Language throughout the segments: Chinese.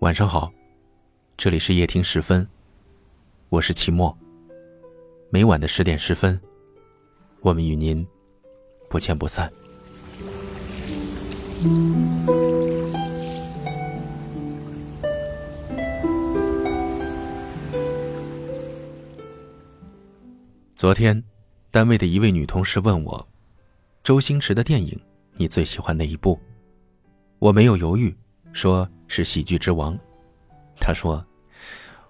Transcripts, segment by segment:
晚上好，这里是夜听十分，我是齐墨。每晚的十点十分，我们与您不见不散。昨天，单位的一位女同事问我：“周星驰的电影，你最喜欢哪一部？”我没有犹豫，说是《喜剧之王》。他说：“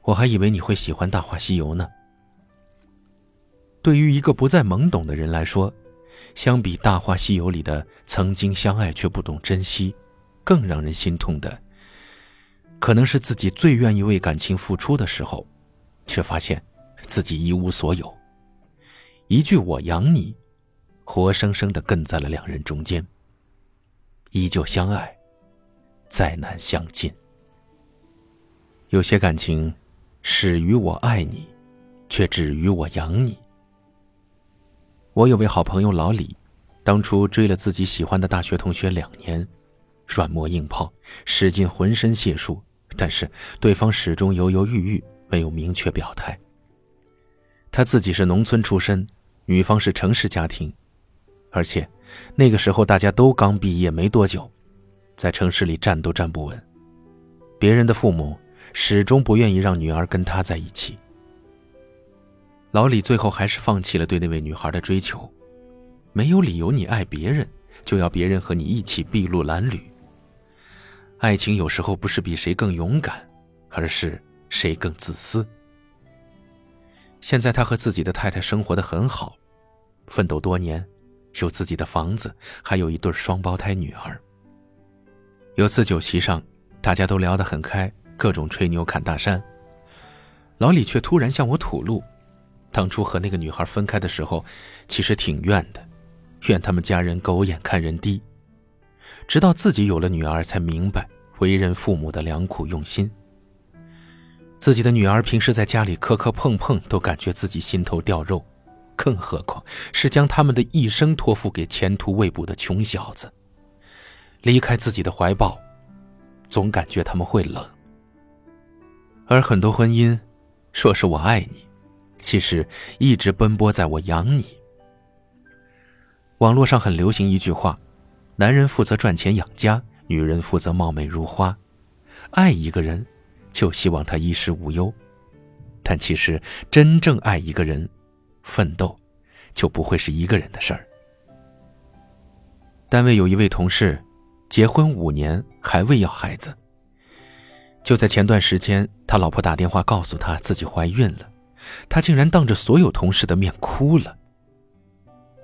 我还以为你会喜欢《大话西游》呢。”对于一个不再懵懂的人来说，相比《大话西游》里的曾经相爱却不懂珍惜，更让人心痛的，可能是自己最愿意为感情付出的时候，却发现自己一无所有。一句“我养你”，活生生的亘在了两人中间。依旧相爱，再难相见。有些感情，始于我爱你，却止于我养你。我有位好朋友老李，当初追了自己喜欢的大学同学两年，软磨硬泡，使尽浑身解数，但是对方始终犹犹豫豫，没有明确表态。他自己是农村出身。女方是城市家庭，而且那个时候大家都刚毕业没多久，在城市里站都站不稳。别人的父母始终不愿意让女儿跟他在一起。老李最后还是放弃了对那位女孩的追求，没有理由你爱别人就要别人和你一起筚路蓝缕。爱情有时候不是比谁更勇敢，而是谁更自私。现在他和自己的太太生活的很好。奋斗多年，有自己的房子，还有一对双胞胎女儿。有次酒席上，大家都聊得很开，各种吹牛侃大山。老李却突然向我吐露，当初和那个女孩分开的时候，其实挺怨的，怨他们家人狗眼看人低。直到自己有了女儿，才明白为人父母的良苦用心。自己的女儿平时在家里磕磕碰碰，都感觉自己心头掉肉。更何况是将他们的一生托付给前途未卜的穷小子。离开自己的怀抱，总感觉他们会冷。而很多婚姻，说是我爱你，其实一直奔波在我养你。网络上很流行一句话：男人负责赚钱养家，女人负责貌美如花。爱一个人，就希望他衣食无忧。但其实真正爱一个人。奋斗，就不会是一个人的事儿。单位有一位同事，结婚五年还未要孩子。就在前段时间，他老婆打电话告诉他自己怀孕了，他竟然当着所有同事的面哭了。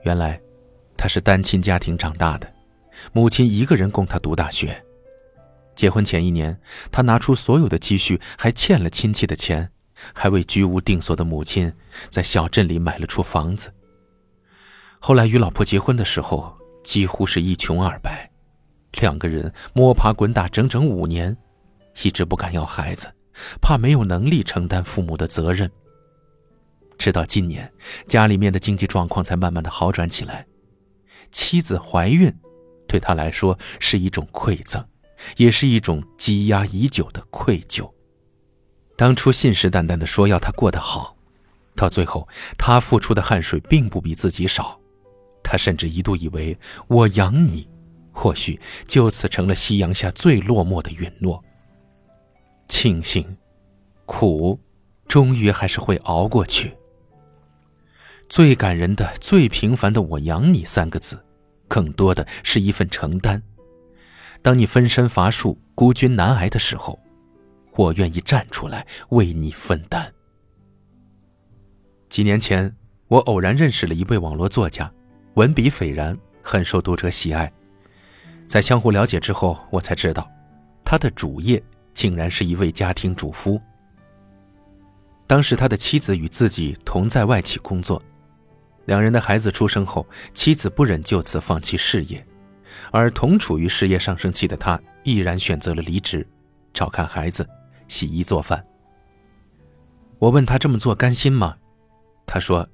原来，他是单亲家庭长大的，母亲一个人供他读大学。结婚前一年，他拿出所有的积蓄，还欠了亲戚的钱。还为居无定所的母亲在小镇里买了处房子。后来与老婆结婚的时候，几乎是一穷二白，两个人摸爬滚打整整五年，一直不敢要孩子，怕没有能力承担父母的责任。直到今年，家里面的经济状况才慢慢的好转起来，妻子怀孕，对他来说是一种馈赠，也是一种积压已久的愧疚。当初信誓旦旦的说要他过得好，到最后他付出的汗水并不比自己少，他甚至一度以为我养你，或许就此成了夕阳下最落寞的允诺。庆幸，苦，终于还是会熬过去。最感人的、最平凡的“我养你”三个字，更多的是一份承担。当你分身乏术、孤军难挨的时候。我愿意站出来为你分担。几年前，我偶然认识了一位网络作家，文笔斐然，很受读者喜爱。在相互了解之后，我才知道，他的主业竟然是一位家庭主夫。当时他的妻子与自己同在外企工作，两人的孩子出生后，妻子不忍就此放弃事业，而同处于事业上升期的他，毅然选择了离职，照看孩子。洗衣做饭。我问他这么做甘心吗？他说：“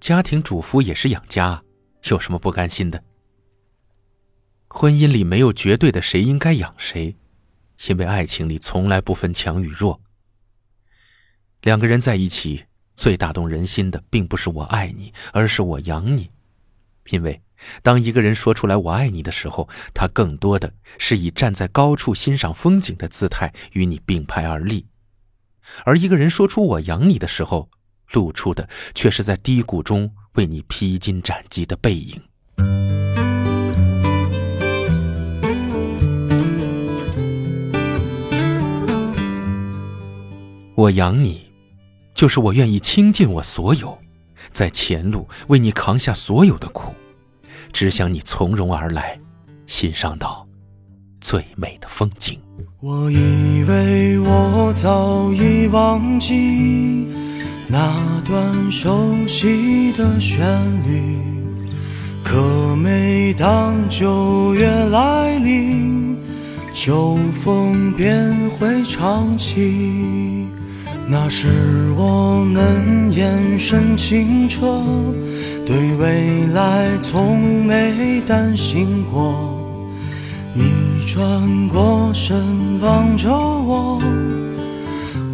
家庭主妇也是养家，有什么不甘心的？”婚姻里没有绝对的谁应该养谁，因为爱情里从来不分强与弱。两个人在一起，最打动人心的并不是我爱你，而是我养你。因为当一个人说出来“我爱你”的时候，他更多的是以站在高处欣赏风景的姿态与你并排而立；而一个人说出“我养你”的时候，露出的却是在低谷中为你披荆斩棘的背影。我养你，就是我愿意倾尽我所有，在前路为你扛下所有的苦，只想你从容而来，欣赏到最美的风景。我以为我早已忘记那段熟悉的旋律，可每当九月来临，秋风便会唱起。那时我们眼神清澈，对未来从没担心过。你转过身望着我，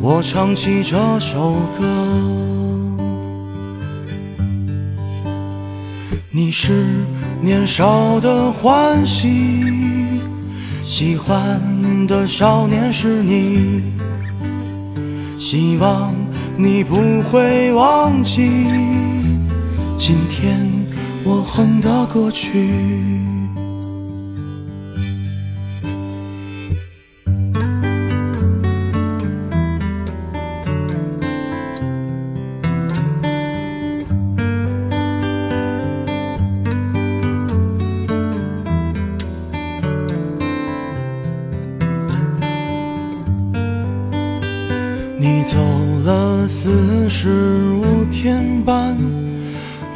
我唱起这首歌。你是年少的欢喜，喜欢的少年是你。希望你不会忘记今天我哼的歌曲。你走了四十五天半，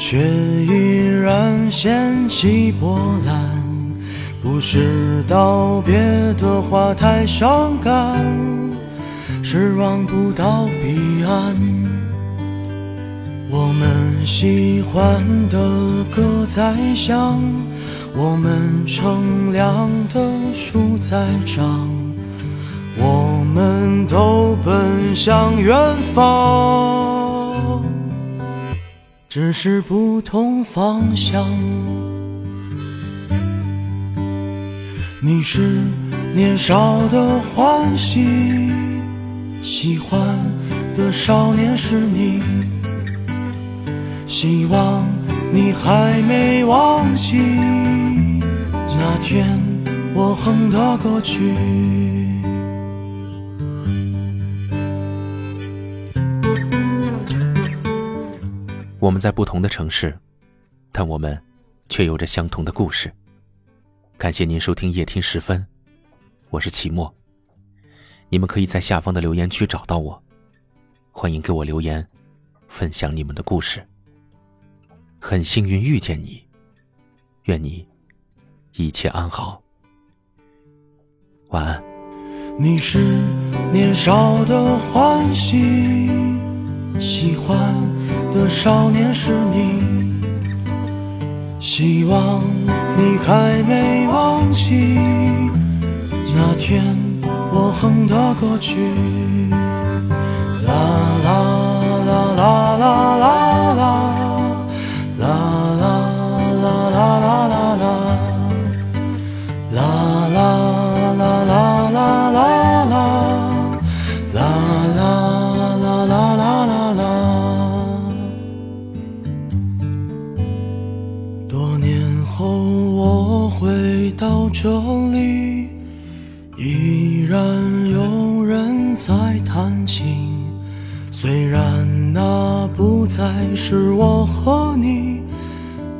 却依然掀起波澜。不是道别的话太伤感，是望不到彼岸。我们喜欢的歌在响，我们乘凉的树在长。我们都奔向远方，只是不同方向。你是年少的欢喜，喜欢的少年是你。希望你还没忘记那天我哼的歌曲。我们在不同的城市，但我们却有着相同的故事。感谢您收听夜听时分，我是齐墨。你们可以在下方的留言区找到我，欢迎给我留言，分享你们的故事。很幸运遇见你，愿你一切安好，晚安。你是年少的欢喜，喜欢。的少年是你，希望你还没忘记那天我哼的歌曲。啦啦虽然那不再是我和你，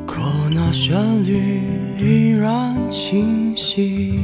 可那旋律依然清晰。